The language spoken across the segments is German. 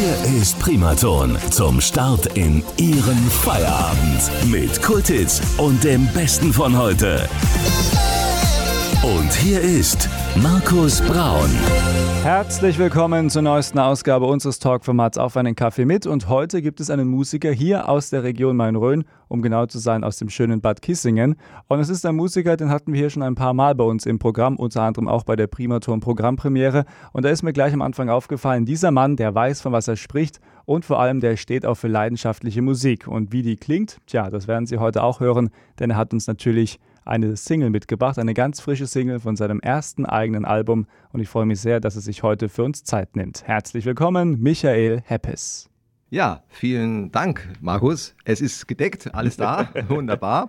Hier ist Primaton zum Start in Ihren Feierabend mit Kultitz und dem Besten von heute. Und hier ist Markus Braun. Herzlich willkommen zur neuesten Ausgabe unseres Talkformats Auf einen Kaffee mit. Und heute gibt es einen Musiker hier aus der Region Main-Rhön, um genau zu sein, aus dem schönen Bad Kissingen. Und es ist ein Musiker, den hatten wir hier schon ein paar Mal bei uns im Programm, unter anderem auch bei der Primaton Programmpremiere. Und da ist mir gleich am Anfang aufgefallen, dieser Mann, der weiß, von was er spricht und vor allem, der steht auch für leidenschaftliche Musik. Und wie die klingt, tja, das werden Sie heute auch hören, denn er hat uns natürlich eine Single mitgebracht, eine ganz frische Single von seinem ersten eigenen Album und ich freue mich sehr, dass er sich heute für uns Zeit nimmt. Herzlich willkommen, Michael Heppes. Ja, vielen Dank, Markus. Es ist gedeckt, alles da, wunderbar.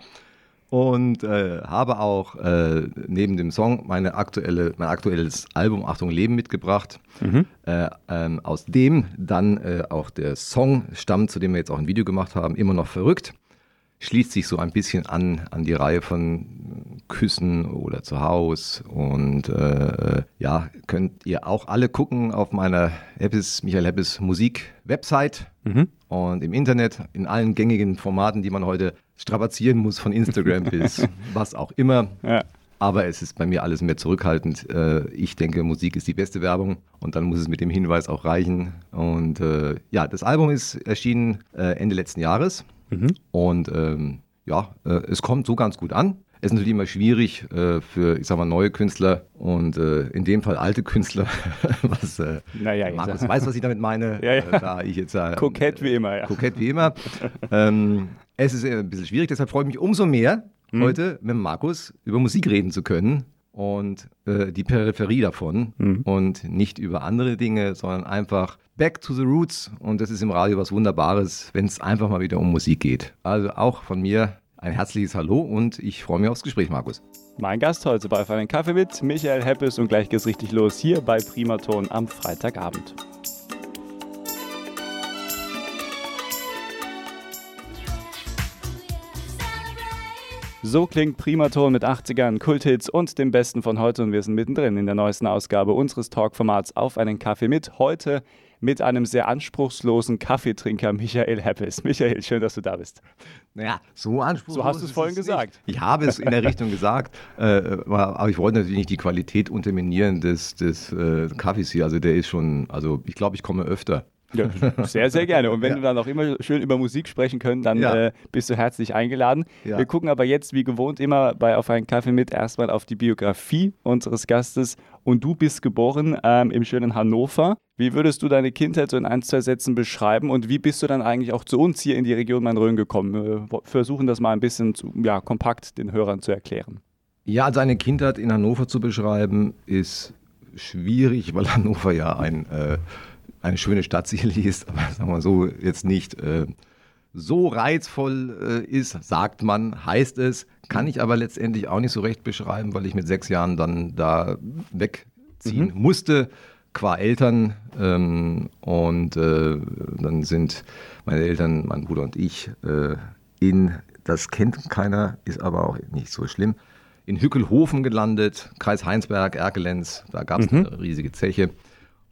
Und äh, habe auch äh, neben dem Song meine aktuelle, mein aktuelles Album Achtung Leben mitgebracht, mhm. äh, ähm, aus dem dann äh, auch der Song stammt, zu dem wir jetzt auch ein Video gemacht haben, immer noch verrückt schließt sich so ein bisschen an an die Reihe von Küssen oder zu Haus. Und äh, ja, könnt ihr auch alle gucken auf meiner Heppes, Michael Heppes Musik-Website mhm. und im Internet, in allen gängigen Formaten, die man heute strapazieren muss, von Instagram bis was auch immer. Ja. Aber es ist bei mir alles mehr zurückhaltend. Äh, ich denke, Musik ist die beste Werbung und dann muss es mit dem Hinweis auch reichen. Und äh, ja, das Album ist erschienen äh, Ende letzten Jahres. Mhm. Und ähm, ja, äh, es kommt so ganz gut an. Es ist natürlich immer schwierig äh, für, ich sag mal, neue Künstler und äh, in dem Fall alte Künstler, was äh, naja, Markus weiß, was ich damit meine. ja, ja. Äh, da ich jetzt, äh, kokett wie immer, ja. Kokett wie immer. ähm, es ist ein bisschen schwierig, deshalb freue ich mich umso mehr, mhm. heute mit Markus über Musik reden zu können und äh, die Peripherie davon mhm. und nicht über andere Dinge, sondern einfach back to the roots. Und das ist im Radio was Wunderbares, wenn es einfach mal wieder um Musik geht. Also auch von mir ein herzliches Hallo und ich freue mich aufs Gespräch, Markus. Mein Gast heute bei Auf einen Kaffee mit Michael Heppes und gleich geht's richtig los hier bei Primaton am Freitagabend. So klingt Primaton mit 80ern, Kulthits und dem Besten von heute und wir sind mittendrin in der neuesten Ausgabe unseres Talkformats Auf einen Kaffee mit. Heute mit einem sehr anspruchslosen Kaffeetrinker Michael Heppes. Michael, schön, dass du da bist. Naja, so anspruchslos. So hast du es vorhin gesagt. Nicht. Ich habe es in der Richtung gesagt, äh, aber ich wollte natürlich nicht die Qualität unterminieren des, des äh, Kaffees hier. Also der ist schon, also ich glaube, ich komme öfter. Ja, sehr, sehr gerne. Und wenn ja. wir dann auch immer schön über Musik sprechen können, dann ja. äh, bist du herzlich eingeladen. Ja. Wir gucken aber jetzt, wie gewohnt, immer bei Auf einen Kaffee mit erstmal auf die Biografie unseres Gastes. Und du bist geboren ähm, im schönen Hannover. Wie würdest du deine Kindheit so in ein, zwei Sätzen beschreiben und wie bist du dann eigentlich auch zu uns hier in die Region Main-Rhön gekommen? Wir versuchen das mal ein bisschen zu, ja, kompakt den Hörern zu erklären. Ja, seine Kindheit in Hannover zu beschreiben, ist schwierig, weil Hannover ja ein äh, eine schöne Stadt sicherlich ist, aber sagen wir so, jetzt nicht äh, so reizvoll äh, ist, sagt man, heißt es, kann ich aber letztendlich auch nicht so recht beschreiben, weil ich mit sechs Jahren dann da wegziehen mhm. musste, qua Eltern. Ähm, und äh, dann sind meine Eltern, mein Bruder und ich äh, in, das kennt keiner, ist aber auch nicht so schlimm, in Hückelhofen gelandet, Kreis Heinsberg, Erkelenz, da gab es mhm. eine riesige Zeche.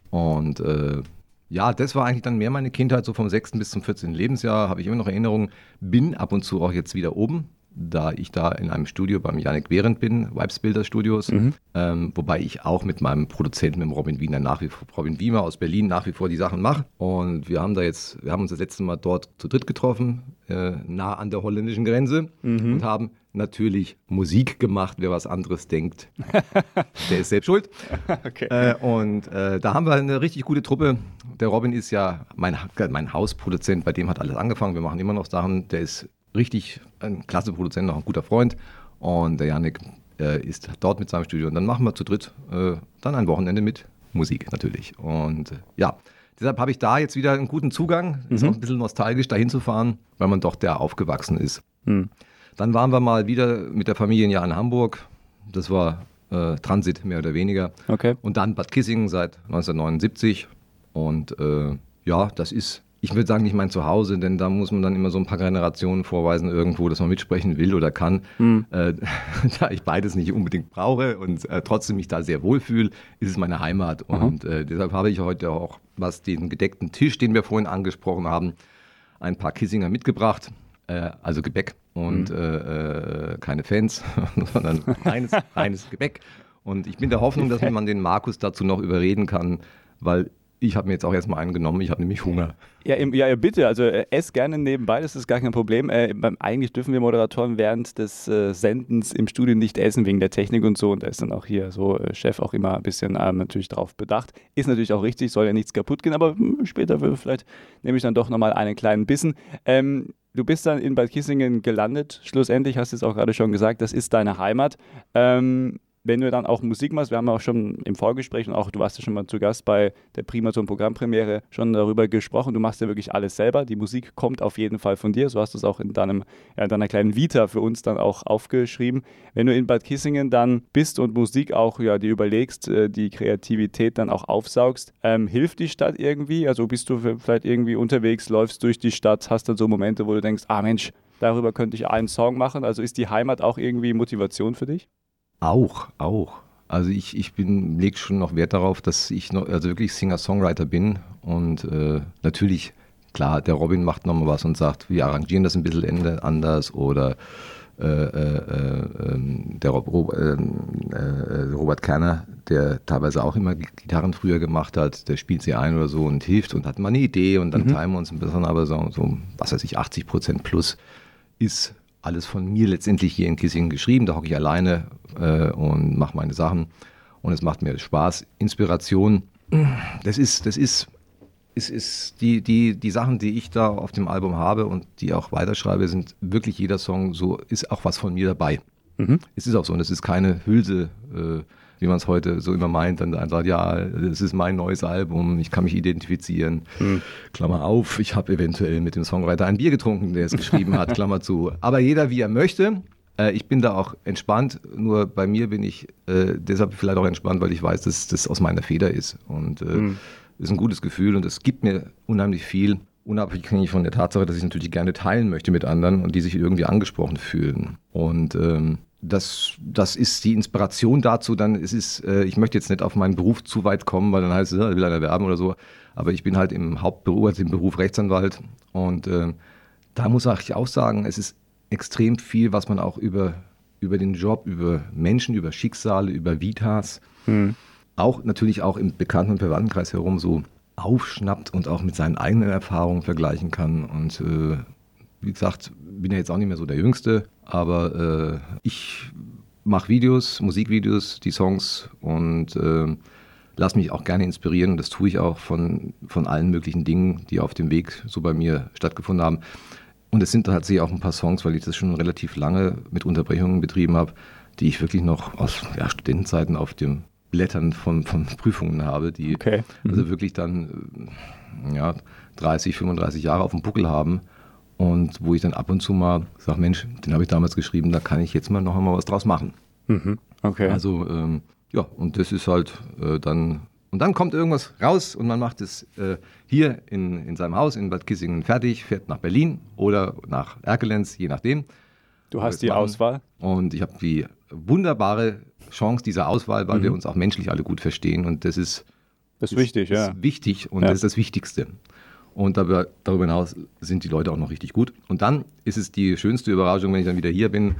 Und äh, ja, das war eigentlich dann mehr meine Kindheit, so vom 6. bis zum 14. Lebensjahr habe ich immer noch Erinnerungen. Bin ab und zu auch jetzt wieder oben, da ich da in einem Studio beim Janik Behrendt bin, Vibes Builder Studios, mhm. ähm, wobei ich auch mit meinem Produzenten, mit dem Robin Wiener, nach wie vor, Robin Wiemer aus Berlin, nach wie vor die Sachen mache. Und wir haben da jetzt, wir haben uns das letzte Mal dort zu dritt getroffen, äh, nah an der holländischen Grenze mhm. und haben natürlich Musik gemacht. Wer was anderes denkt, der ist selbst schuld. okay. äh, und äh, da haben wir eine richtig gute Truppe. Der Robin ist ja mein, mein Hausproduzent, bei dem hat alles angefangen. Wir machen immer noch Sachen. Der ist richtig ein klasse Produzent, noch ein guter Freund. Und der Janik äh, ist dort mit seinem Studio. Und dann machen wir zu dritt äh, dann ein Wochenende mit Musik natürlich. Und äh, ja, deshalb habe ich da jetzt wieder einen guten Zugang. Ist mhm. auch ein bisschen nostalgisch, da hinzufahren, weil man doch der aufgewachsen ist. Mhm. Dann waren wir mal wieder mit der Familie ein Jahr in Hamburg. Das war äh, Transit mehr oder weniger. Okay. Und dann Bad Kissingen seit 1979. Und äh, ja, das ist ich würde sagen, nicht mein Zuhause, denn da muss man dann immer so ein paar Generationen vorweisen irgendwo, dass man mitsprechen will oder kann. Mhm. Äh, da ich beides nicht unbedingt brauche und äh, trotzdem mich da sehr wohlfühle, ist es meine Heimat. Mhm. Und äh, deshalb habe ich heute auch, was den gedeckten Tisch, den wir vorhin angesprochen haben, ein paar Kissinger mitgebracht, äh, also Gebäck und mhm. Äh, äh, keine Fans, sondern reines, reines Gebäck. Und ich bin der Hoffnung, dass man den Markus dazu noch überreden kann, weil ich habe mir jetzt auch erstmal einen genommen, ich habe nämlich Hunger. Ja, ja, bitte, also äh, ess gerne nebenbei, das ist gar kein Problem. Äh, eigentlich dürfen wir Moderatoren während des äh, Sendens im Studio nicht essen wegen der Technik und so und da ist dann auch hier so äh, Chef auch immer ein bisschen ähm, natürlich drauf bedacht. Ist natürlich auch richtig, soll ja nichts kaputt gehen, aber mh, hm, später vielleicht nehme ich dann doch nochmal einen kleinen Bissen. Ähm, du bist dann in Bad Kissingen gelandet, schlussendlich hast du es auch gerade schon gesagt, das ist deine Heimat. Ähm, wenn du dann auch Musik machst, wir haben auch schon im Vorgespräch und auch du warst ja schon mal zu Gast bei der Primaton Programmpremiere schon darüber gesprochen, du machst ja wirklich alles selber, die Musik kommt auf jeden Fall von dir, so hast du es auch in, deinem, ja, in deiner kleinen Vita für uns dann auch aufgeschrieben. Wenn du in Bad Kissingen dann bist und Musik auch ja, dir überlegst, äh, die Kreativität dann auch aufsaugst, ähm, hilft die Stadt irgendwie? Also bist du vielleicht irgendwie unterwegs, läufst durch die Stadt, hast dann so Momente, wo du denkst, ah Mensch, darüber könnte ich einen Song machen. Also ist die Heimat auch irgendwie Motivation für dich? Auch, auch. Also ich, ich bin, lege schon noch Wert darauf, dass ich noch, also wirklich Singer-Songwriter bin. Und äh, natürlich, klar, der Robin macht nochmal was und sagt, wir arrangieren das ein bisschen anders oder äh, äh, ähm, der Rob, ähm, äh, Robert Kerner, der teilweise auch immer Gitarren früher gemacht hat, der spielt sie ein oder so und hilft und hat mal eine Idee und dann mhm. teilen wir uns ein bisschen, aber so, so was weiß ich, 80 Prozent plus ist alles von mir letztendlich hier in Kissingen geschrieben. Da hocke ich alleine äh, und mache meine Sachen. Und es macht mir Spaß. Inspiration, das ist, das ist, ist, ist die, die, die Sachen, die ich da auf dem Album habe und die auch weiterschreibe, sind wirklich jeder Song so, ist auch was von mir dabei. Mhm. Es ist auch so und es ist keine Hülse. Äh, wie man es heute so immer meint, dann sagt, ja, das ist mein neues Album, ich kann mich identifizieren. Hm. Klammer auf, ich habe eventuell mit dem Songwriter ein Bier getrunken, der es geschrieben hat, Klammer zu. Aber jeder, wie er möchte. Äh, ich bin da auch entspannt, nur bei mir bin ich äh, deshalb vielleicht auch entspannt, weil ich weiß, dass das aus meiner Feder ist. Und äh, hm. ist ein gutes Gefühl und es gibt mir unheimlich viel unabhängig von der Tatsache, dass ich natürlich gerne teilen möchte mit anderen und die sich irgendwie angesprochen fühlen. Und ähm, das, das ist die Inspiration dazu. Dann ist es, äh, ich möchte jetzt nicht auf meinen Beruf zu weit kommen, weil dann heißt es, ja, will einer werben oder so. Aber ich bin halt im Hauptberuf, also im Beruf Rechtsanwalt. Und äh, da muss ich auch sagen, es ist extrem viel, was man auch über, über den Job, über Menschen, über Schicksale, über Vitas, hm. auch natürlich auch im Bekannten- und Verwandtenkreis herum so aufschnappt und auch mit seinen eigenen Erfahrungen vergleichen kann. Und äh, wie gesagt, bin ja jetzt auch nicht mehr so der Jüngste, aber äh, ich mache Videos, Musikvideos, die Songs und äh, lasse mich auch gerne inspirieren. Und das tue ich auch von, von allen möglichen Dingen, die auf dem Weg so bei mir stattgefunden haben. Und es sind tatsächlich auch ein paar Songs, weil ich das schon relativ lange mit Unterbrechungen betrieben habe, die ich wirklich noch aus ja, Studentenzeiten auf dem Blättern von, von Prüfungen habe, die okay. mhm. also wirklich dann ja, 30, 35 Jahre auf dem Buckel haben und wo ich dann ab und zu mal sage, Mensch, den habe ich damals geschrieben, da kann ich jetzt mal noch einmal was draus machen. Mhm. Okay. Also ähm, ja, und das ist halt äh, dann, und dann kommt irgendwas raus und man macht es äh, hier in, in seinem Haus in Bad Kissingen fertig, fährt nach Berlin oder nach Erkelenz, je nachdem. Du hast die machen. Auswahl? Und ich habe die wunderbare Chance dieser Auswahl, weil mhm. wir uns auch menschlich alle gut verstehen und das ist, das ist wichtig, ist, ja. Ist wichtig und ja. das ist das Wichtigste. Und darüber, darüber hinaus sind die Leute auch noch richtig gut. Und dann ist es die schönste Überraschung, wenn ich dann wieder hier bin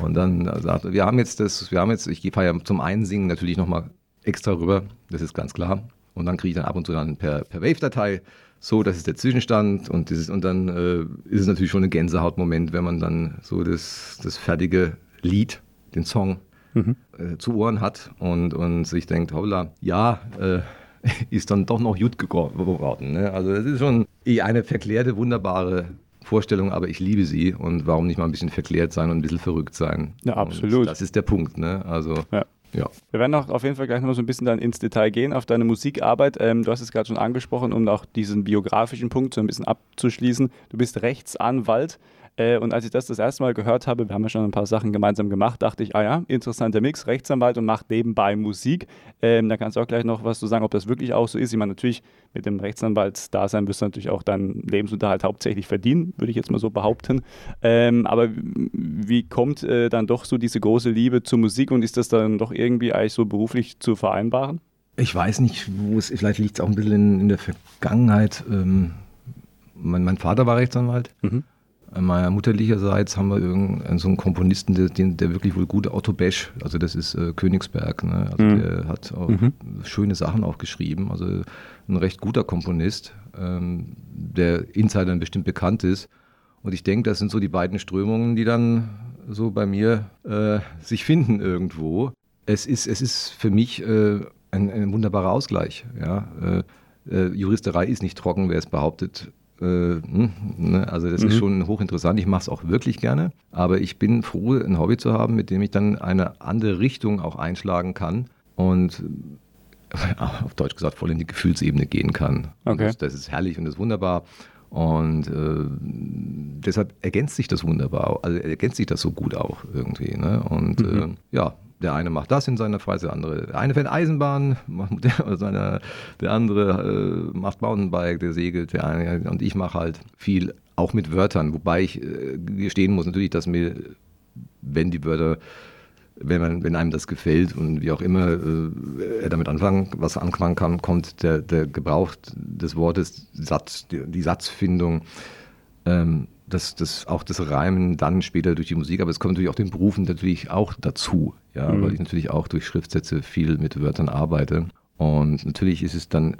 und dann sagt, wir haben jetzt das, wir haben jetzt, ich fahre ja zum Einsingen natürlich nochmal extra rüber, das ist ganz klar. Und dann kriege ich dann ab und zu dann per, per Wave-Datei, so, das ist der Zwischenstand und, dieses, und dann äh, ist es natürlich schon ein Gänsehautmoment, wenn man dann so das, das fertige Lied, den Song mhm. äh, zu Ohren hat und, und sich denkt, holla, ja, äh, ist dann doch noch gut geworden. Ne? Also das ist schon eine verklärte, wunderbare Vorstellung, aber ich liebe sie und warum nicht mal ein bisschen verklärt sein und ein bisschen verrückt sein. Ja, absolut. Und das ist der Punkt. Ne? Also ja. Ja. Wir werden auch auf jeden Fall gleich noch so ein bisschen dann ins Detail gehen auf deine Musikarbeit. Ähm, du hast es gerade schon angesprochen, um auch diesen biografischen Punkt so ein bisschen abzuschließen. Du bist Rechtsanwalt. Äh, und als ich das das erste Mal gehört habe, wir haben ja schon ein paar Sachen gemeinsam gemacht, dachte ich, ah ja, interessanter Mix, Rechtsanwalt und macht nebenbei Musik. Ähm, da kannst du auch gleich noch was zu sagen, ob das wirklich auch so ist. Ich meine, natürlich mit dem Rechtsanwaltsdasein wirst du natürlich auch deinen Lebensunterhalt hauptsächlich verdienen, würde ich jetzt mal so behaupten. Ähm, aber wie kommt äh, dann doch so diese große Liebe zur Musik und ist das dann doch irgendwie eigentlich so beruflich zu vereinbaren? Ich weiß nicht, wo es, vielleicht liegt es auch ein bisschen in, in der Vergangenheit. Ähm, mein, mein, Vater war Rechtsanwalt. Mhm. Meiner Mutterlicherseits haben wir irgendeinen so einen Komponisten, der, der wirklich wohl gute Otto Besch, also das ist äh, Königsberg, ne? also mhm. der hat auch mhm. schöne Sachen auch geschrieben, also ein recht guter Komponist, ähm, der Insidern bestimmt bekannt ist. Und ich denke, das sind so die beiden Strömungen, die dann so bei mir äh, sich finden irgendwo. Es ist, es ist für mich äh, ein, ein, wunderbarer Ausgleich. Ja? Äh, äh Juristerei ist nicht trocken, wer es behauptet. Äh, hm, ne? Also das mhm. ist schon hochinteressant. Ich mache es auch wirklich gerne. Aber ich bin froh, ein Hobby zu haben, mit dem ich dann eine andere Richtung auch einschlagen kann. Und auf Deutsch gesagt voll in die Gefühlsebene gehen kann. Okay. Das, das, ist herrlich und das ist wunderbar. Und äh, deshalb ergänzt sich das wunderbar, also ergänzt sich das so gut auch irgendwie. Ne? Und mhm. äh, ja, der eine macht das in seiner Freizeit, der andere, der eine fährt Eisenbahn, der, seine, der andere äh, macht Mountainbike, der segelt, der eine, und ich mache halt viel, auch mit Wörtern, wobei ich äh, gestehen muss natürlich, dass mir, wenn die Wörter wenn, man, wenn einem das gefällt und wie auch immer äh, er damit anfangen, was anfangen kann, kommt der, der Gebrauch des Wortes, Satz, die, die Satzfindung, ähm, das, das, auch das Reimen dann später durch die Musik, aber es kommt natürlich auch den Berufen natürlich auch dazu, ja, mhm. weil ich natürlich auch durch Schriftsätze viel mit Wörtern arbeite. Und natürlich ist es dann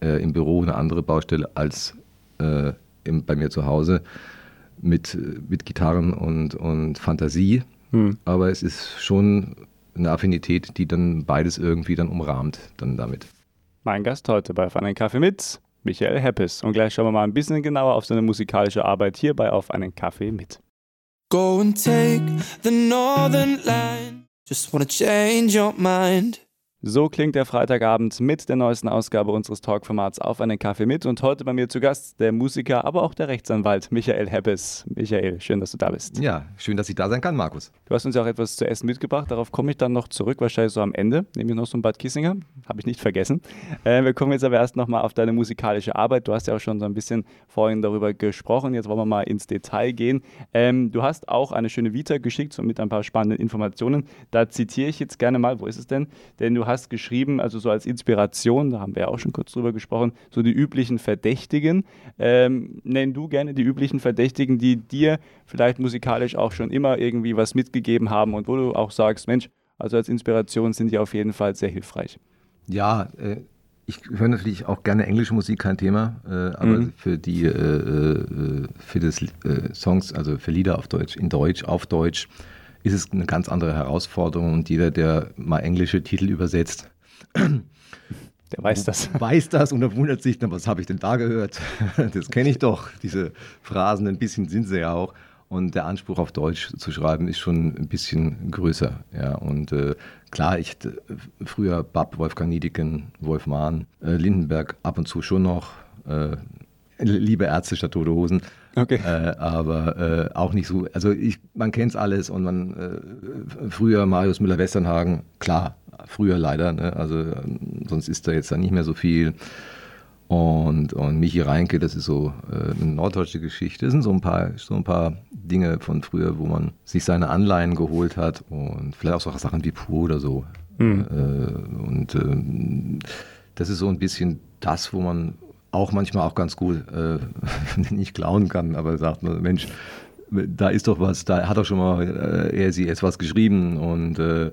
äh, im Büro eine andere Baustelle als äh, im, bei mir zu Hause mit, mit Gitarren und, und Fantasie. Hm. Aber es ist schon eine Affinität, die dann beides irgendwie dann umrahmt, dann damit. Mein Gast heute bei einen Kaffee mit Michael Heppes. Und gleich schauen wir mal ein bisschen genauer auf seine musikalische Arbeit hier bei Auf einen Kaffee mit. Go and take the northern line. Just wanna change your mind. So klingt der Freitagabend mit der neuesten Ausgabe unseres Talkformats auf einen Kaffee mit und heute bei mir zu Gast der Musiker, aber auch der Rechtsanwalt Michael Heppes. Michael, schön, dass du da bist. Ja, schön, dass ich da sein kann, Markus. Du hast uns ja auch etwas zu essen mitgebracht, darauf komme ich dann noch zurück, wahrscheinlich so am Ende, nämlich noch so ein Bad Kissinger, habe ich nicht vergessen. Äh, wir kommen jetzt aber erst nochmal auf deine musikalische Arbeit. Du hast ja auch schon so ein bisschen vorhin darüber gesprochen, jetzt wollen wir mal ins Detail gehen. Ähm, du hast auch eine schöne Vita geschickt, so mit ein paar spannenden Informationen. Da zitiere ich jetzt gerne mal, wo ist es denn? Denn du hast geschrieben, also so als Inspiration, da haben wir ja auch schon kurz drüber gesprochen, so die üblichen Verdächtigen. Ähm, nenn du gerne die üblichen Verdächtigen, die dir vielleicht musikalisch auch schon immer irgendwie was mitgegeben haben und wo du auch sagst, Mensch, also als Inspiration sind die auf jeden Fall sehr hilfreich. Ja, äh, ich höre natürlich auch gerne englische Musik, kein Thema, äh, aber mhm. für die, äh, äh für das äh, Songs, also für Lieder auf Deutsch, in Deutsch, auf Deutsch, ist es eine ganz andere Herausforderung und jeder, der mal englische Titel übersetzt, der weiß das. Weiß das und er wundert sich, na, was habe ich denn da gehört? Das kenne ich doch, diese Phrasen, ein bisschen sind sie ja auch. Und der Anspruch auf Deutsch zu schreiben ist schon ein bisschen größer. Ja. Und äh, klar, ich äh, früher Bab, Wolfgang Niedigen, Wolf Mahn, äh, Lindenberg ab und zu schon noch. Äh, liebe Ärzte statt tote Hosen. Okay. Äh, aber äh, auch nicht so, also ich, man kennt es alles und man, äh, früher Marius Müller-Westernhagen, klar, früher leider, ne? also ähm, sonst ist da jetzt da nicht mehr so viel. Und, und Michi Reinke, das ist so äh, eine norddeutsche Geschichte. Das sind so ein, paar, so ein paar Dinge von früher, wo man sich seine Anleihen geholt hat und vielleicht auch so Sachen wie Pur oder so. Mhm. Äh, und äh, das ist so ein bisschen das, wo man auch manchmal auch ganz gut äh, nicht klauen kann, aber sagt man, Mensch, da ist doch was, da hat doch schon mal äh, er sie etwas geschrieben und äh,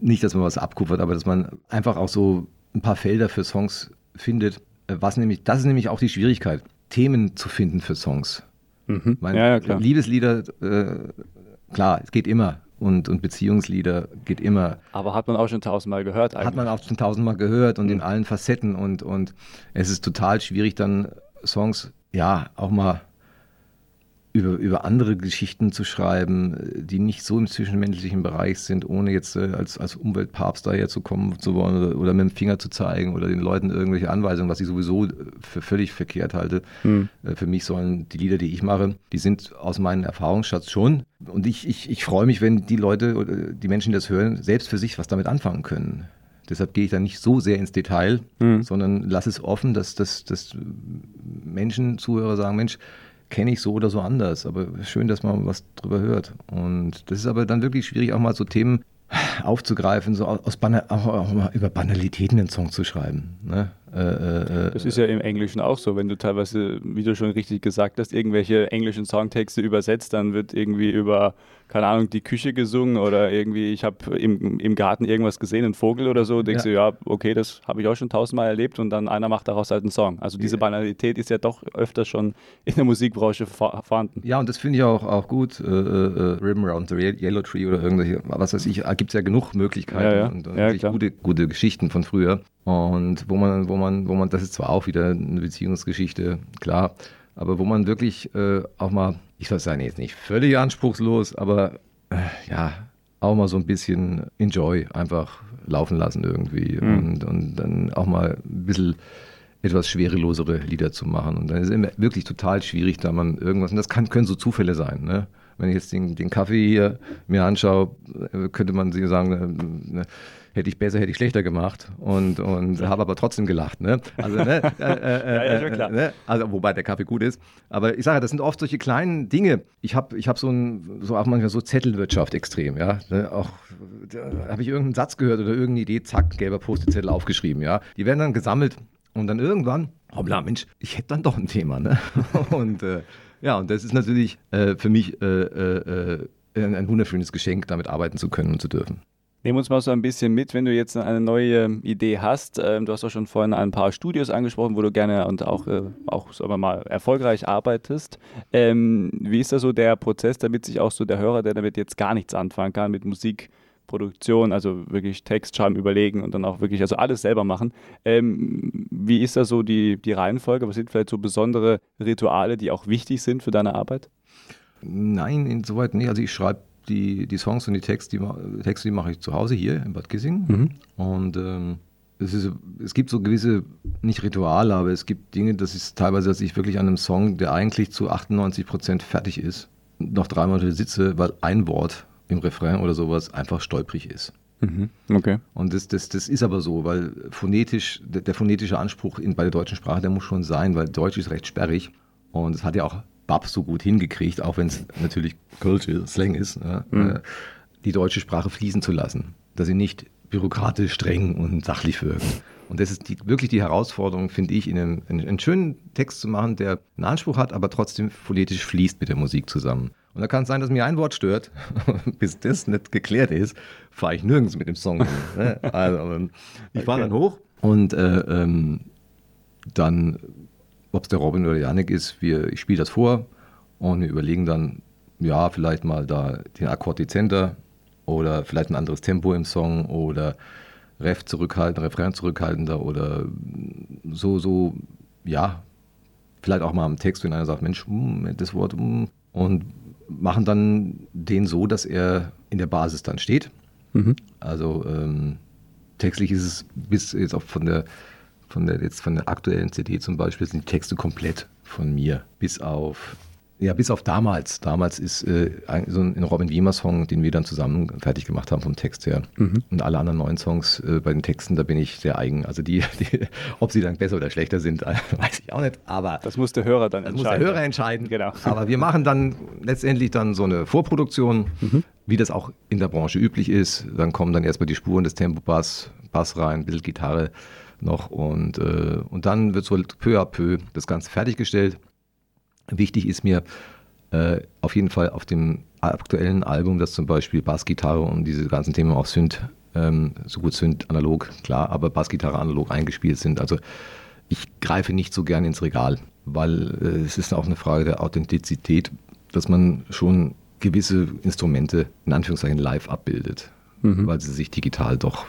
nicht, dass man was abkupfert, aber dass man einfach auch so ein paar Felder für Songs findet. Äh, was nämlich, das ist nämlich auch die Schwierigkeit, Themen zu finden für Songs. Mhm. Meine, ja, ja, klar. Liebeslieder, äh, klar, es geht immer und, und Beziehungslieder geht immer. Aber hat man auch schon tausendmal gehört eigentlich. Hat man auch schon tausendmal gehört und mhm. in allen Facetten und, und es ist total schwierig dann Songs, ja, auch mal über, über andere Geschichten zu schreiben, die nicht so im zwischenmenschlichen Bereich sind, ohne jetzt äh, als, als Umweltpapst daherzukommen zu wollen oder, oder, mit dem Finger zu zeigen oder den Leuten irgendwelche Anweisungen, was ich sowieso für völlig verkehrt halte. Hm. Äh, für mich sollen die Lieder, die ich mache, die sind aus meinem Erfahrungsschatz schon. Und ich, ich, ich freue mich, wenn die Leute oder die Menschen, die das hören, selbst für sich was damit anfangen können. Deshalb gehe ich da nicht so sehr ins Detail, mhm. sondern lasse es offen, dass, dass, dass Menschen, Zuhörer sagen, Mensch, kenne ich so oder so anders, aber schön, dass man was drüber hört. Und das ist aber dann wirklich schwierig, auch mal so Themen aufzugreifen, so aus Banal, auch, mal über Banalitäten einen Song zu schreiben. Ne? Äh, äh, das ist ja im Englischen auch so, wenn du teilweise, wie du schon richtig gesagt hast, irgendwelche englischen Songtexte übersetzt, dann wird irgendwie über keine Ahnung, die Küche gesungen oder irgendwie, ich habe im, im Garten irgendwas gesehen, einen Vogel oder so, denkst ja. du, ja, okay, das habe ich auch schon tausendmal erlebt und dann einer macht daraus halt einen Song. Also diese Banalität ist ja doch öfter schon in der Musikbranche vorhanden. Ja, und das finde ich auch, auch gut. Äh, äh, Rhythm Around the Yellow Tree oder irgendwelche, was weiß ich, gibt es ja genug Möglichkeiten ja, ja. und, und ja, gute, gute Geschichten von früher. Und wo man, wo man, wo man, das ist zwar auch wieder eine Beziehungsgeschichte, klar, aber wo man wirklich äh, auch mal, ich soll sagen, jetzt nicht völlig anspruchslos, aber äh, ja, auch mal so ein bisschen Enjoy einfach laufen lassen irgendwie mhm. und, und dann auch mal ein bisschen etwas schwerelosere Lieder zu machen. Und dann ist es immer wirklich total schwierig, da man irgendwas, und das kann, können so Zufälle sein. Ne? Wenn ich jetzt den, den Kaffee hier mir anschaue, äh, könnte man sich sagen, äh, ne, hätte ich besser, hätte ich schlechter gemacht und, und habe aber trotzdem gelacht. Ne? Also, ne, äh, äh, äh, ja, ne? also, wobei der Kaffee gut ist. Aber ich sage, das sind oft solche kleinen Dinge. Ich habe ich hab so ein, so auch manchmal so Zettelwirtschaft extrem, ja. Ne? Auch da habe ich irgendeinen Satz gehört oder irgendeine Idee, zack, gelber Post-it-Zettel aufgeschrieben, ja. Die werden dann gesammelt und dann irgendwann, hoppla, Mensch, ich hätte dann doch ein Thema, ne? und äh, ja, und das ist natürlich äh, für mich äh, äh, ein, ein wunderschönes Geschenk, damit arbeiten zu können und zu dürfen. Nehmen uns mal so ein bisschen mit, wenn du jetzt eine neue Idee hast. Ähm, du hast auch schon vorhin ein paar Studios angesprochen, wo du gerne und auch, äh, auch sagen wir mal, erfolgreich arbeitest. Ähm, wie ist da so der Prozess, damit sich auch so der Hörer, der damit jetzt gar nichts anfangen kann, mit Musikproduktion, also wirklich Text schreiben, überlegen und dann auch wirklich also alles selber machen. Wie ist da so die, die Reihenfolge? Was sind vielleicht so besondere Rituale, die auch wichtig sind für deine Arbeit? Nein, insoweit nicht. Also ich schreibe die, die Songs und die Texte, die, Texte, die mache ich zu Hause hier in Bad Kissing. Mhm. Und ähm, es, ist, es gibt so gewisse, nicht Rituale, aber es gibt Dinge, das ist teilweise, dass ich wirklich an einem Song, der eigentlich zu 98 Prozent fertig ist, noch drei Monate sitze, weil ein Wort im Refrain oder sowas einfach stolprig ist. Mhm. Okay. Und das, das, das ist aber so, weil phonetisch, der, der phonetische Anspruch in, bei der deutschen Sprache, der muss schon sein, weil Deutsch ist recht sperrig. Und es hat ja auch Bab so gut hingekriegt, auch wenn es natürlich Culture Slang ist, ja, mhm. äh, die deutsche Sprache fließen zu lassen. Dass sie nicht bürokratisch streng und sachlich wirkt. Und das ist die, wirklich die Herausforderung, finde ich, in einem, einen schönen Text zu machen, der einen Anspruch hat, aber trotzdem phonetisch fließt mit der Musik zusammen. Und da kann es sein, dass mir ein Wort stört. Bis das nicht geklärt ist, fahre ich nirgends mit dem Song. Ne? Also, ich fahre okay. dann hoch und äh, ähm, dann ob es der Robin oder Janik ist, wir, ich spiele das vor und wir überlegen dann, ja, vielleicht mal da den Akkord dezenter oder vielleicht ein anderes Tempo im Song oder Ref zurückhaltender, Refrain zurückhaltender oder so, so, ja, vielleicht auch mal am Text, wenn einer sagt, Mensch, mm, das Wort, mm, und machen dann den so, dass er in der Basis dann steht. Mhm. Also ähm, textlich ist es bis jetzt auch von der von der, jetzt von der aktuellen CD zum Beispiel sind die Texte komplett von mir, bis auf ja, bis auf damals. Damals ist äh, so ein Robin Wiemer Song, den wir dann zusammen fertig gemacht haben vom Text her. Mhm. Und alle anderen neuen Songs äh, bei den Texten, da bin ich sehr eigen. Also die, die, ob sie dann besser oder schlechter sind, weiß ich auch nicht. Aber das muss der Hörer dann das entscheiden. Das muss der Hörer entscheiden. Genau. Aber wir machen dann letztendlich dann so eine Vorproduktion, mhm. Wie das auch in der Branche üblich ist. Dann kommen dann erstmal die Spuren des Tempo-Bass, Bass rein, ein bisschen Gitarre noch und, äh, und dann wird so peu à peu das Ganze fertiggestellt. Wichtig ist mir äh, auf jeden Fall auf dem aktuellen Album, dass zum Beispiel Bassgitarre und diese ganzen Themen auch Synth, ähm, so gut Synth analog, klar, aber Bassgitarre analog eingespielt sind. Also ich greife nicht so gern ins Regal, weil äh, es ist auch eine Frage der Authentizität, dass man schon gewisse Instrumente in Anführungszeichen live abbildet, mhm. weil sie sich digital doch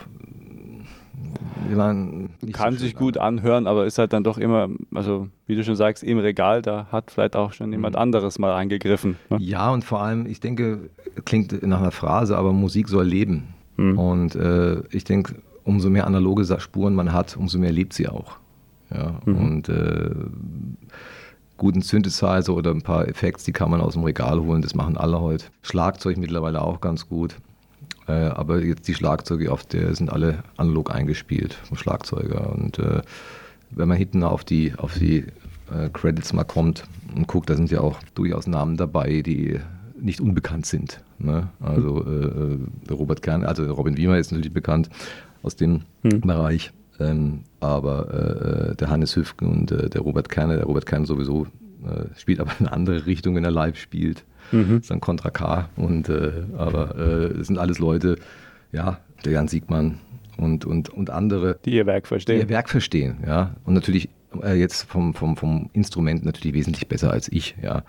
Kann so sich gut an. anhören, aber ist halt dann doch immer, also wie du schon sagst, im Regal, da hat vielleicht auch schon jemand mhm. anderes mal eingegriffen. Ne? Ja, und vor allem, ich denke, klingt nach einer Phrase, aber Musik soll leben. Mhm. Und äh, ich denke, umso mehr analoge Spuren man hat, umso mehr lebt sie auch. Ja, mhm. und äh, guten Synthesizer oder ein paar Effekte, die kann man aus dem Regal holen, das machen alle heute. Schlagzeug mittlerweile auch ganz gut. Äh, aber jetzt die Schlagzeuge auf der sind alle analog eingespielt vom Schlagzeuger. Und äh, wenn man hinten auf die, auf die äh, Credits mal kommt und guckt, da sind ja auch durchaus Namen dabei, die nicht unbekannt sind. Ne? Also äh, Robert Kern, also Robin Wiemer ist natürlich bekannt aus dem hm. Bereich. Ähm, aber äh, der Hannes Hüfken und äh, der Robert Kerne, der Robert Kerne sowieso äh, spielt aber in eine andere Richtung, wenn er live spielt. Mhm. ist dann Contra K. Und, äh, aber es sind alles Leute, ja, der Jan Siegmann und, und, und andere. Die ihr Werk verstehen. Die ihr Werk verstehen, ja. Und natürlich jetzt vom, vom, vom Instrument natürlich wesentlich besser als ich, ja.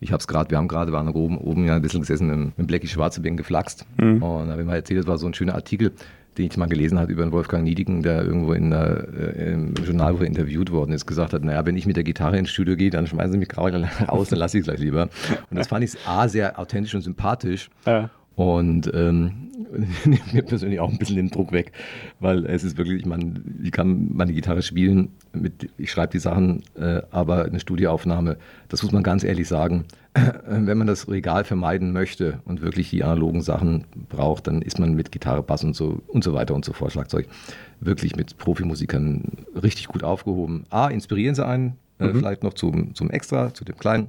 Ich habe es gerade, wir haben gerade, waren oben, oben ja ein bisschen gesessen im, im Blackie Schwarzebing geflaxt. Mhm. Und da habe ich mal erzählt, das war so ein schöner Artikel den ich mal gelesen habe über den Wolfgang Niedigen, der irgendwo in der, äh, im Journal, wo er interviewt worden ist, gesagt hat, naja, wenn ich mit der Gitarre ins Studio gehe, dann schmeißen sie mich grau raus, dann lasse ich es gleich lieber. Und das fand ich A, sehr authentisch und sympathisch. Ja. Und ähm, nimmt mir persönlich auch ein bisschen den Druck weg, weil es ist wirklich, ich meine, ich kann meine Gitarre spielen, mit, ich schreibe die Sachen, äh, aber eine Studioaufnahme, das muss man ganz ehrlich sagen, wenn man das Regal vermeiden möchte und wirklich die analogen Sachen braucht, dann ist man mit Gitarre, Bass und so und so weiter und so fort, Schlagzeug, wirklich mit Profimusikern richtig gut aufgehoben. A, inspirieren sie einen, äh, mhm. vielleicht noch zum, zum Extra, zu dem kleinen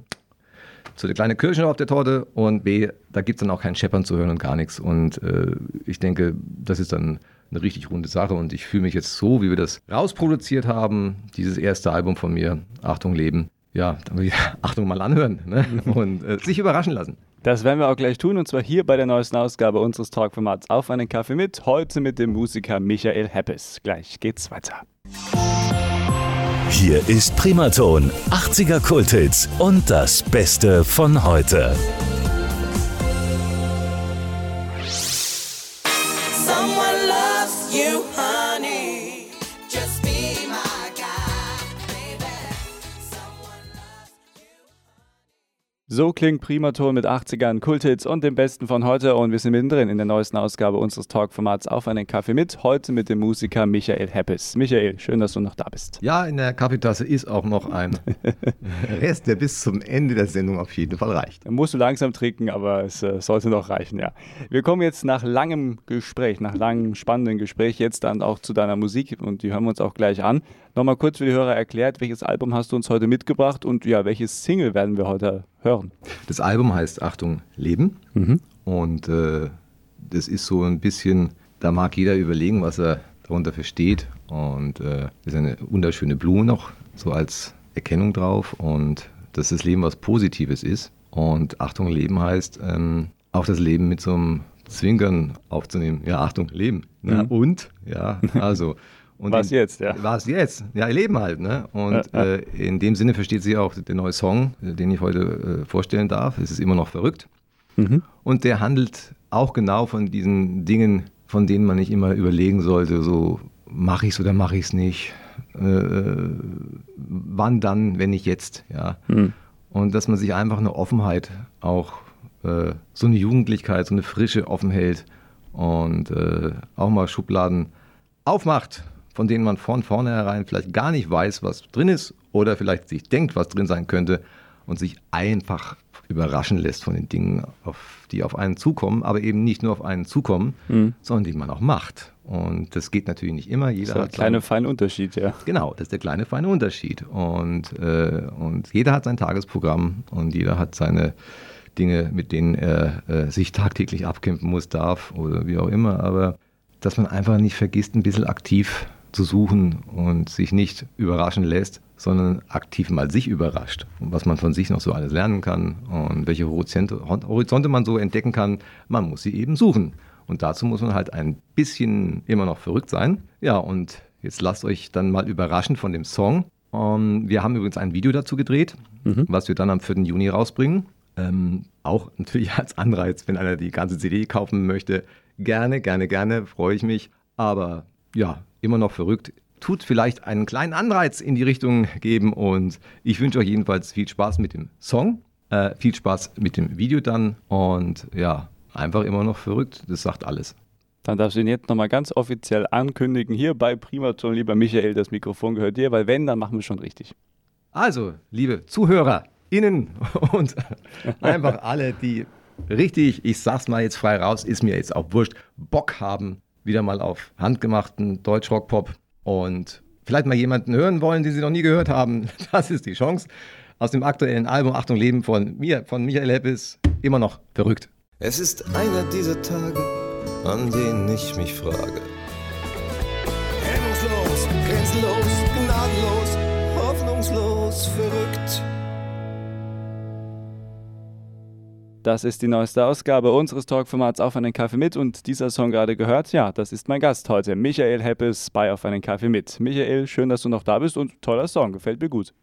zu der kleinen Kirche auf der Torte und B, da gibt es dann auch kein Scheppern zu hören und gar nichts. Und äh, ich denke, das ist dann eine richtig runde Sache und ich fühle mich jetzt so, wie wir das rausproduziert haben, dieses erste Album von mir, Achtung Leben. Ja, dann will ich Achtung mal anhören ne? und äh, sich überraschen lassen. Das werden wir auch gleich tun und zwar hier bei der neuesten Ausgabe unseres Talkformats Auf einen Kaffee mit. Heute mit dem Musiker Michael Heppes. Gleich geht's weiter. Hier ist Primaton, 80er Kulthits und das Beste von heute. So klingt Primaton mit 80ern, Kulthits und dem Besten von heute. Und wir sind mittendrin in der neuesten Ausgabe unseres Talkformats Auf einen Kaffee mit. Heute mit dem Musiker Michael Heppes. Michael, schön, dass du noch da bist. Ja, in der Kaffeetasse ist auch noch ein Rest, der bis zum Ende der Sendung auf jeden Fall reicht. Dann musst du langsam trinken, aber es äh, sollte noch reichen, ja. Wir kommen jetzt nach langem Gespräch, nach langem spannenden Gespräch jetzt dann auch zu deiner Musik und die hören wir uns auch gleich an. Nochmal kurz für die Hörer erklärt, welches Album hast du uns heute mitgebracht und ja, welches Single werden wir heute hören? Das Album heißt Achtung Leben mhm. und äh, das ist so ein bisschen, da mag jeder überlegen, was er darunter versteht und äh, ist eine wunderschöne Blume noch so als Erkennung drauf und dass das Leben was Positives ist und Achtung Leben heißt ähm, auch das Leben mit so einem Zwinkern aufzunehmen. Ja, Achtung, Leben. Ne? Mhm. Und, ja, also was in, jetzt, ja. Was jetzt? Ja, ihr Leben halt. Ne? Und ja, ja. Äh, in dem Sinne versteht sie auch der neue Song, den ich heute äh, vorstellen darf. Es ist immer noch verrückt. Mhm. Und der handelt auch genau von diesen Dingen, von denen man nicht immer überlegen sollte, so mache ich es oder mache ich es nicht. Äh, äh, wann dann, wenn nicht jetzt. Ja? Mhm. Und dass man sich einfach eine Offenheit auch, äh, so eine Jugendlichkeit, so eine Frische offen hält und äh, auch mal Schubladen aufmacht von denen man von vornherein vielleicht gar nicht weiß, was drin ist oder vielleicht sich denkt, was drin sein könnte und sich einfach überraschen lässt von den Dingen, auf, die auf einen zukommen, aber eben nicht nur auf einen zukommen, mhm. sondern die man auch macht. Und das geht natürlich nicht immer. Jeder das ist der kleine feine Unterschied, ja. Genau, das ist der kleine feine Unterschied. Und, äh, und jeder hat sein Tagesprogramm und jeder hat seine Dinge, mit denen er äh, sich tagtäglich abkämpfen muss, darf oder wie auch immer. Aber dass man einfach nicht vergisst, ein bisschen aktiv zu suchen und sich nicht überraschen lässt, sondern aktiv mal sich überrascht und was man von sich noch so alles lernen kann und welche Horizonte, Horizonte man so entdecken kann, man muss sie eben suchen. Und dazu muss man halt ein bisschen immer noch verrückt sein. Ja, und jetzt lasst euch dann mal überraschen von dem Song. Um, ähm, wir haben übrigens ein Video dazu gedreht, mhm. was wir dann am 4. Juni rausbringen. Ähm, auch natürlich als Anreiz, wenn einer die ganze CD kaufen möchte. Gerne, gerne, gerne, freue ich mich. Aber ja, immer noch verrückt. Tut vielleicht einen kleinen Anreiz in die Richtung geben und ich wünsche euch jedenfalls viel Spaß mit dem Song, äh, viel Spaß mit dem Video dann und ja, einfach immer noch verrückt. Das sagt alles. Dann darfst du ihn jetzt nochmal ganz offiziell ankündigen. Hier bei Primaton, lieber Michael, das Mikrofon gehört dir, weil wenn, dann machen wir schon richtig. Also, liebe ZuhörerInnen und einfach alle, die richtig, ich sag's mal jetzt frei raus, ist mir jetzt auch wurscht, Bock haben, wieder mal auf handgemachten Deutschrock-Pop und vielleicht mal jemanden hören wollen, den sie noch nie gehört haben. Das ist die Chance. Aus dem aktuellen Album Achtung Leben von mir, von Michael Heppes, immer noch verrückt. Es ist einer dieser Tage, an denen ich mich frage. Hemmungslos, grenzenlos, gnadenlos, hoffnungslos, verrückt. Das ist die neueste Ausgabe unseres Talkformats Auf einen Kaffee mit und dieser Song gerade gehört, ja, das ist mein Gast heute, Michael Heppes bei Auf einen Kaffee mit. Michael, schön, dass du noch da bist und toller Song, gefällt mir gut.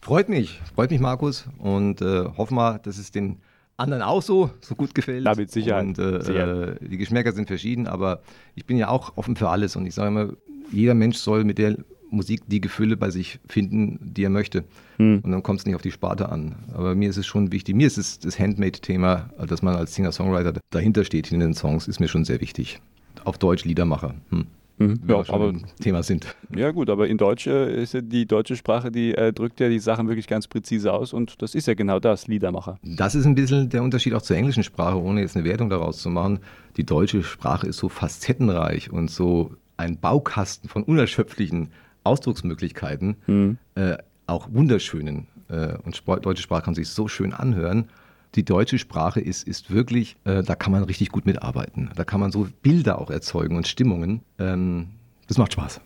Freut mich, freut mich, Markus, und äh, hoffen wir, dass es den anderen auch so, so gut gefällt. Ja, mit Sicherheit. Und äh, Sicherheit. die Geschmäcker sind verschieden, aber ich bin ja auch offen für alles und ich sage immer, jeder Mensch soll mit der Musik die Gefühle bei sich finden, die er möchte. Hm. Und dann kommt es nicht auf die Sparte an. Aber mir ist es schon wichtig, mir ist es das Handmade-Thema, dass man als Singer-Songwriter dahinter steht in den Songs, ist mir schon sehr wichtig. Auf Deutsch Liedermacher. Hm. Mhm, ja, aber Thema sind. Ja gut, aber in Deutsch äh, ist ja die deutsche Sprache, die äh, drückt ja die Sachen wirklich ganz präzise aus und das ist ja genau das, Liedermacher. Das ist ein bisschen der Unterschied auch zur englischen Sprache, ohne jetzt eine Wertung daraus zu machen. Die deutsche Sprache ist so facettenreich und so ein Baukasten von unerschöpflichen Ausdrucksmöglichkeiten, mhm. äh, auch wunderschönen. Äh, und deutsche Sprache kann sich so schön anhören. Die deutsche Sprache ist, ist wirklich, äh, da kann man richtig gut mitarbeiten. Da kann man so Bilder auch erzeugen und Stimmungen. Ähm, das macht Spaß.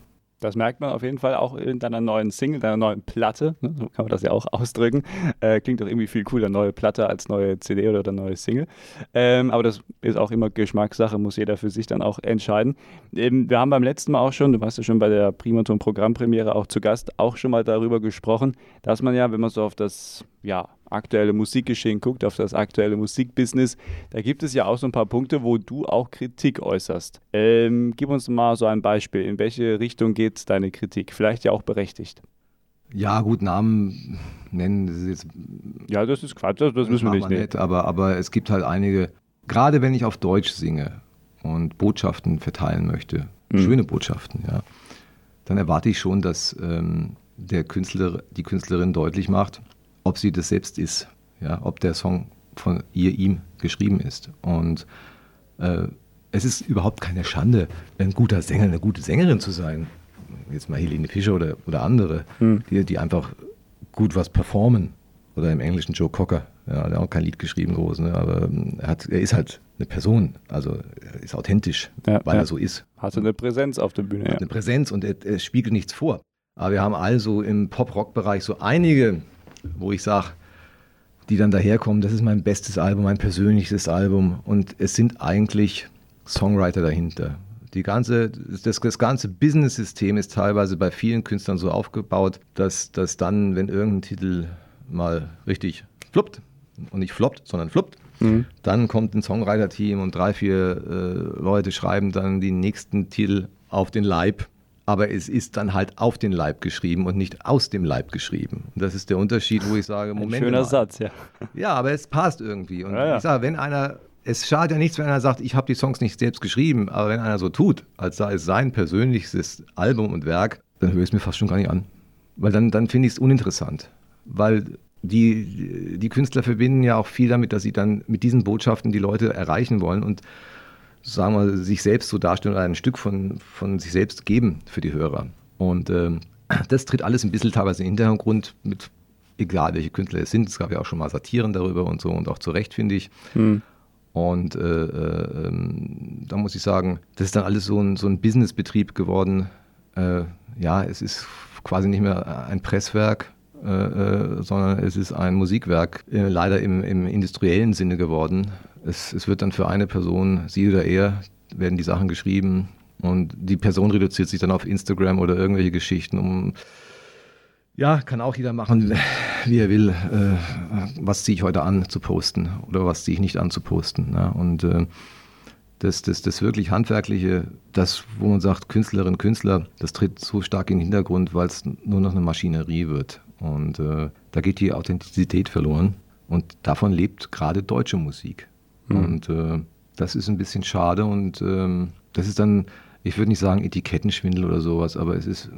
Das merkt man auf jeden Fall auch in deiner neuen Single, deiner neuen Platte. Ne? So kann man das ja auch ausdrücken. Äh, klingt doch irgendwie viel cooler, neue Platte als neue CD oder neue Single. Ähm, aber das ist auch immer Geschmackssache, muss jeder für sich dann auch entscheiden. Ähm, wir haben beim letzten Mal auch schon, du warst ja schon bei der Primaton Programmpremiere auch zu Gast, auch schon mal darüber gesprochen, dass man ja, wenn man so auf das ja, aktuelle Musikgeschehen guckt, auf das aktuelle Musikbusiness, da gibt es ja auch so ein paar Punkte, wo du auch Kritik äußerst. Ähm, gib uns mal so ein Beispiel. In welche Richtung geht deine Kritik? Vielleicht ja auch berechtigt. Ja, gut, Namen nennen, das ist jetzt. Ja, das ist Quatsch, das, das müssen wir nicht. nicht aber, aber es gibt halt einige, gerade wenn ich auf Deutsch singe und Botschaften verteilen möchte, mhm. schöne Botschaften, ja, dann erwarte ich schon, dass ähm, der Künstler, die Künstlerin deutlich macht, ob sie das selbst ist, ja, ob der Song von ihr, ihm geschrieben ist. Und äh, es ist überhaupt keine Schande, ein guter Sänger, eine gute Sängerin zu sein. Jetzt mal Helene Fischer oder, oder andere, hm. die, die einfach gut was performen. Oder im Englischen Joe Cocker, ja, der hat auch kein Lied geschrieben, groß, ne, aber ähm, er, hat, er ist halt eine Person, also er ist authentisch, ja, weil ja. er so ist. Hatte eine Präsenz auf der Bühne. Hat ja. eine Präsenz und er, er spiegelt nichts vor. Aber wir haben also im Pop-Rock-Bereich so einige wo ich sage, die dann daherkommen, das ist mein bestes Album, mein persönlichstes Album und es sind eigentlich Songwriter dahinter. Die ganze, das, das ganze Business-System ist teilweise bei vielen Künstlern so aufgebaut, dass, dass dann, wenn irgendein Titel mal richtig fluppt, und nicht floppt, sondern fluppt, mhm. dann kommt ein Songwriter-Team und drei, vier äh, Leute schreiben dann die nächsten Titel auf den Leib aber es ist dann halt auf den Leib geschrieben und nicht aus dem Leib geschrieben. Und das ist der Unterschied, wo ich sage, Moment. Ein schöner mal. Satz, ja. Ja, aber es passt irgendwie. Und ja, ja. ich sage, wenn einer, es schadet ja nichts, wenn einer sagt, ich habe die Songs nicht selbst geschrieben, aber wenn einer so tut, als sei es sein persönlichstes Album und Werk, dann höre ich es mir fast schon gar nicht an. Weil dann, dann finde ich es uninteressant. Weil die, die Künstler verbinden ja auch viel damit, dass sie dann mit diesen Botschaften die Leute erreichen wollen und sagen wir, sich selbst so darstellen oder ein Stück von, von sich selbst geben für die Hörer. Und ähm, das tritt alles ein bisschen teilweise in den Hintergrund mit, egal welche Künstler es sind. Es gab ja auch schon mal Satiren darüber und so und auch zu Recht, finde ich. Hm. Und äh, äh, da muss ich sagen, das ist dann alles so ein, so ein Businessbetrieb geworden. Äh, ja, es ist quasi nicht mehr ein Presswerk, äh, äh, sondern es ist ein Musikwerk, äh, leider im, im industriellen Sinne geworden. Es, es wird dann für eine Person, sie oder er, werden die Sachen geschrieben und die Person reduziert sich dann auf Instagram oder irgendwelche Geschichten, um ja, kann auch jeder machen, wie er will, äh, was ziehe ich heute an zu posten oder was ziehe ich nicht an zu posten. Ne? Und äh, Das, das, das wirklich Handwerkliche, das, wo man sagt, Künstlerin, Künstler, das tritt so stark in den Hintergrund, weil es nur noch eine Maschinerie wird. Und äh, da geht die Authentizität verloren. Und davon lebt gerade deutsche Musik. Mhm. Und äh, das ist ein bisschen schade. Und ähm, das ist dann, ich würde nicht sagen Etikettenschwindel oder sowas, aber es ist,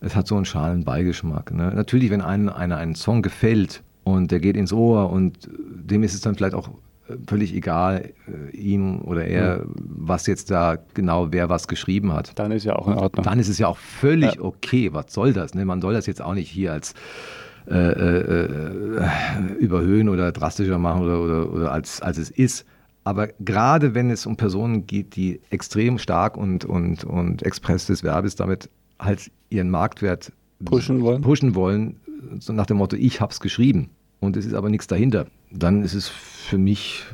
es hat so einen schalen Beigeschmack. Ne? Natürlich, wenn einem einer einen Song gefällt und der geht ins Ohr und dem ist es dann vielleicht auch völlig egal, äh, ihm oder er, mhm. was jetzt da genau wer was geschrieben hat. Dann ist ja auch in Ordnung. Dann ist es ja auch völlig ja. okay. Was soll das? Ne? Man soll das jetzt auch nicht hier als äh, äh, äh, überhöhen oder drastischer machen oder, oder, oder als, als es ist. Aber gerade wenn es um Personen geht, die extrem stark und, und, und Express des Verbes damit halt ihren Marktwert pushen wollen, pushen wollen so nach dem Motto, ich habe es geschrieben und es ist aber nichts dahinter, dann ist es für mich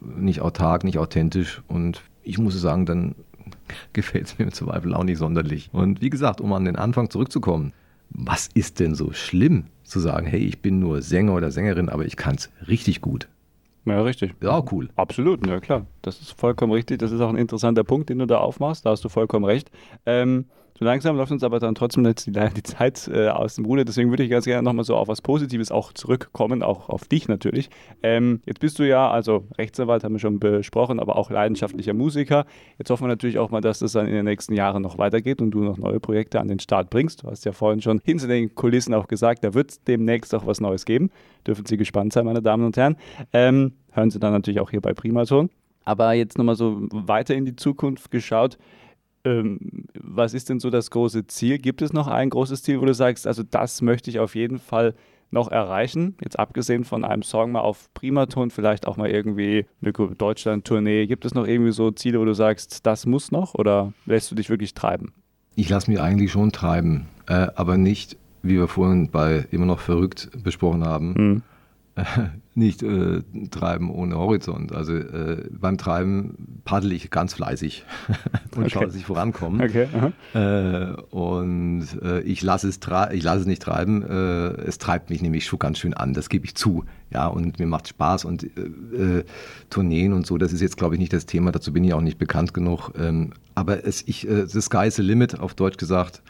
nicht autark, nicht authentisch und ich muss sagen, dann gefällt es mir im Zweifel auch nicht sonderlich. Und wie gesagt, um an den Anfang zurückzukommen, was ist denn so schlimm zu sagen, hey, ich bin nur Sänger oder Sängerin, aber ich kann es richtig gut? Ja, richtig. Ja, cool. Absolut, ja klar. Das ist vollkommen richtig. Das ist auch ein interessanter Punkt, den du da aufmachst. Da hast du vollkommen recht. Ähm, so langsam läuft uns aber dann trotzdem jetzt die, die Zeit äh, aus dem Ruder. Deswegen würde ich ganz gerne nochmal so auf was Positives auch zurückkommen, auch auf dich natürlich. Ähm, jetzt bist du ja, also Rechtsanwalt haben wir schon besprochen, aber auch leidenschaftlicher Musiker. Jetzt hoffen wir natürlich auch mal, dass das dann in den nächsten Jahren noch weitergeht und du noch neue Projekte an den Start bringst. Du hast ja vorhin schon hinter den Kulissen auch gesagt, da wird es demnächst auch was Neues geben. Dürfen Sie gespannt sein, meine Damen und Herren. Ähm, hören Sie dann natürlich auch hier bei Primaton. Aber jetzt nochmal so weiter in die Zukunft geschaut. Ähm, was ist denn so das große Ziel? Gibt es noch ein großes Ziel, wo du sagst, also das möchte ich auf jeden Fall noch erreichen? Jetzt abgesehen von einem Song mal auf Primaton, vielleicht auch mal irgendwie eine Deutschland-Tournee. Gibt es noch irgendwie so Ziele, wo du sagst, das muss noch oder lässt du dich wirklich treiben? Ich lasse mich eigentlich schon treiben, äh, aber nicht, wie wir vorhin bei immer noch verrückt besprochen haben. Mhm nicht äh, treiben ohne Horizont. Also äh, beim Treiben paddel ich ganz fleißig und okay. schaue, dass ich vorankomme. Okay, äh, und äh, ich lasse es, ich lasse es nicht treiben. Äh, es treibt mich nämlich schon ganz schön an, das gebe ich zu. Ja, und mir macht Spaß und äh, Tourneen und so, das ist jetzt, glaube ich, nicht das Thema. Dazu bin ich auch nicht bekannt genug. Ähm, aber es, ich, the sky is the limit, auf Deutsch gesagt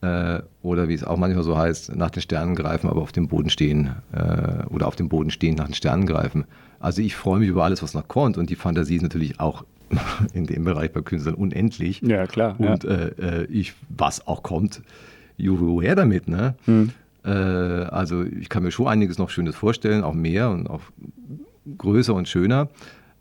äh, oder wie es auch manchmal so heißt, nach den Sternen greifen, aber auf dem Boden stehen äh, oder auf dem Boden stehen, nach den Sternen greifen. Also ich freue mich über alles, was noch kommt und die Fantasie ist natürlich auch in dem Bereich bei Künstlern unendlich. Ja, klar. Und ja. Äh, äh ich, was auch kommt, juhu her damit, ne? Hm. Äh, also ich kann mir schon einiges noch Schönes vorstellen, auch mehr und auch größer und schöner.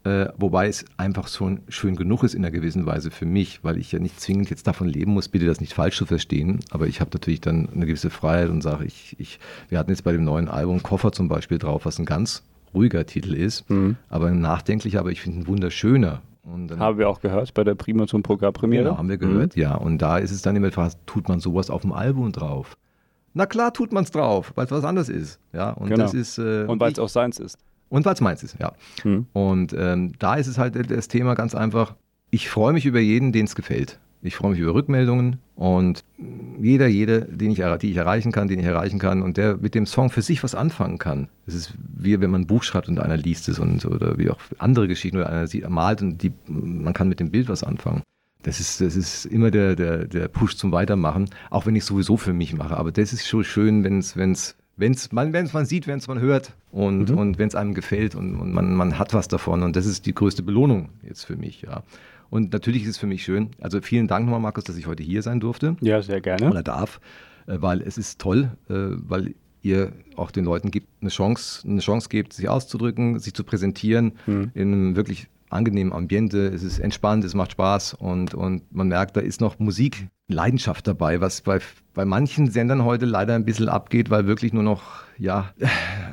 Äh, wobei es einfach schon schön genug ist in einer gewissen Weise für mich, weil ich ja nicht zwingend jetzt davon leben muss, bitte das nicht falsch zu verstehen. Aber ich habe natürlich dann eine gewisse Freiheit und sage, ich, ich, wir hatten jetzt bei dem neuen Album Koffer zum Beispiel drauf, was ein ganz ruhiger Titel ist, mhm. aber ein nachdenklicher, aber ich finde ein wunderschöner. Dann, haben wir auch gehört bei der Prima zum Programmpremiere. Genau, haben wir gehört, mhm. ja. Und da ist es dann immer tut man sowas auf dem Album drauf? Na klar tut man es drauf, weil es was anderes ist. Ja, und genau. das ist. Äh, und weil es auch seins ist. Und weil es meins ist, ja. Mhm. Und ähm, da ist es halt das Thema ganz einfach, ich freue mich über jeden, den es gefällt. Ich freue mich über Rückmeldungen und jeder, jede, den ich, die ich erreichen kann, den ich erreichen kann und der mit dem Song für sich was anfangen kann. Es ist wie wenn man ein Buch schreibt und einer liest es und oder wie auch andere Geschichten oder einer sieht, malt und die, man kann mit dem Bild was anfangen. Das ist, das ist immer der, der, der Push zum Weitermachen, auch wenn ich es sowieso für mich mache. Aber das ist schon schön, wenn es wenn's man, wenn's man sieht, wenn es man hört und, mhm. und wenn es einem gefällt und, und man, man hat was davon. Und das ist die größte Belohnung jetzt für mich, ja. Und natürlich ist es für mich schön. Also vielen Dank nochmal, Markus, dass ich heute hier sein durfte. Ja, sehr gerne. Oder darf, äh, weil es ist toll, äh, weil ihr auch den Leuten gibt, eine Chance, eine Chance gebt, sich auszudrücken, sich zu präsentieren mhm. in einem wirklich angenehmen Ambiente. Es ist entspannt, es macht Spaß und, und man merkt, da ist noch Musik, Leidenschaft dabei, was bei, bei manchen Sendern heute leider ein bisschen abgeht, weil wirklich nur noch ja,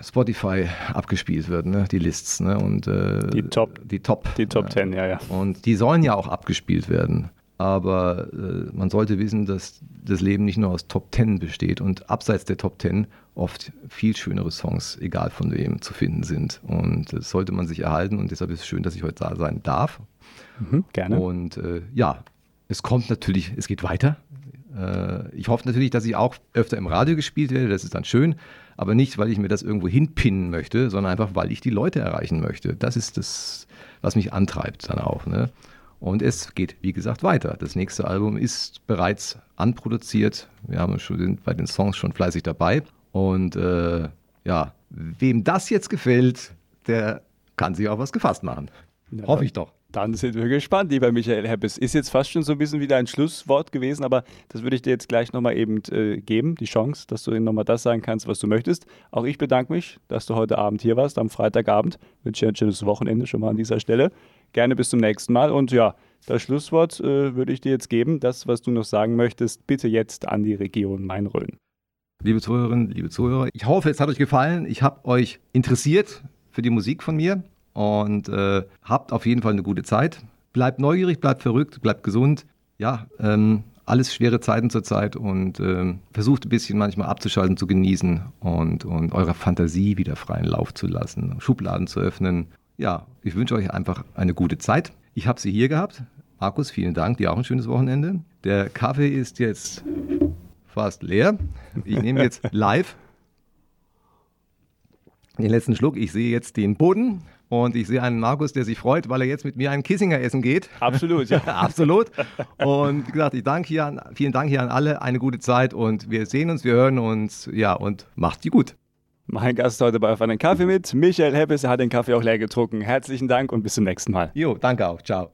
Spotify abgespielt wird, ne? die Lists. Ne? Und, äh, die Top. Die Top. Die Top Ten, ja, ja. Und die sollen ja auch abgespielt werden. Aber äh, man sollte wissen, dass das Leben nicht nur aus Top Ten besteht und abseits der Top Ten oft viel schönere Songs, egal von wem, zu finden sind. Und das sollte man sich erhalten und deshalb ist es schön, dass ich heute da sein darf. Mhm, gerne. Und äh, ja, es kommt natürlich, es geht weiter. Äh, ich hoffe natürlich, dass ich auch öfter im Radio gespielt werde, das ist dann schön, aber nicht, weil ich mir das irgendwo hinpinnen möchte, sondern einfach, weil ich die Leute erreichen möchte. Das ist das, was mich antreibt dann auch. Ne? Und es geht, wie gesagt, weiter. Das nächste Album ist bereits anproduziert. Wir haben schon, sind bei den Songs schon fleißig dabei. Und äh, ja, wem das jetzt gefällt, der kann sich auch was gefasst machen. Ja, Hoffe ich doch. Dann sind wir gespannt, lieber Michael Heppes. Ist jetzt fast schon so ein bisschen wieder ein Schlusswort gewesen, aber das würde ich dir jetzt gleich nochmal eben äh, geben, die Chance, dass du nochmal das sagen kannst, was du möchtest. Auch ich bedanke mich, dass du heute Abend hier warst, am Freitagabend. Wünsche dir ein schönes Wochenende schon mal an dieser Stelle. Gerne bis zum nächsten Mal. Und ja, das Schlusswort äh, würde ich dir jetzt geben. Das, was du noch sagen möchtest, bitte jetzt an die Region Main-Rhön. Liebe Zuhörerinnen, liebe Zuhörer, ich hoffe, es hat euch gefallen. Ich habe euch interessiert für die Musik von mir und äh, habt auf jeden Fall eine gute Zeit. Bleibt neugierig, bleibt verrückt, bleibt gesund. Ja, ähm, alles schwere Zeiten zurzeit und ähm, versucht ein bisschen manchmal abzuschalten, zu genießen und, und eurer Fantasie wieder freien Lauf zu lassen, Schubladen zu öffnen. Ja, ich wünsche euch einfach eine gute Zeit. Ich habe sie hier gehabt. Markus, vielen Dank, dir auch ein schönes Wochenende. Der Kaffee ist jetzt fast leer. Ich nehme jetzt live den letzten Schluck. Ich sehe jetzt den Boden und ich sehe einen Markus, der sich freut, weil er jetzt mit mir einen Kissinger essen geht. Absolut, ja. Absolut. Und wie gesagt, ich danke hier an, vielen Dank hier an alle. Eine gute Zeit und wir sehen uns, wir hören uns. Ja, und macht die gut. Mein Gast heute bei Auf einen Kaffee mit, Michael Heppes. Er hat den Kaffee auch leer getrunken. Herzlichen Dank und bis zum nächsten Mal. Jo, danke auch. Ciao.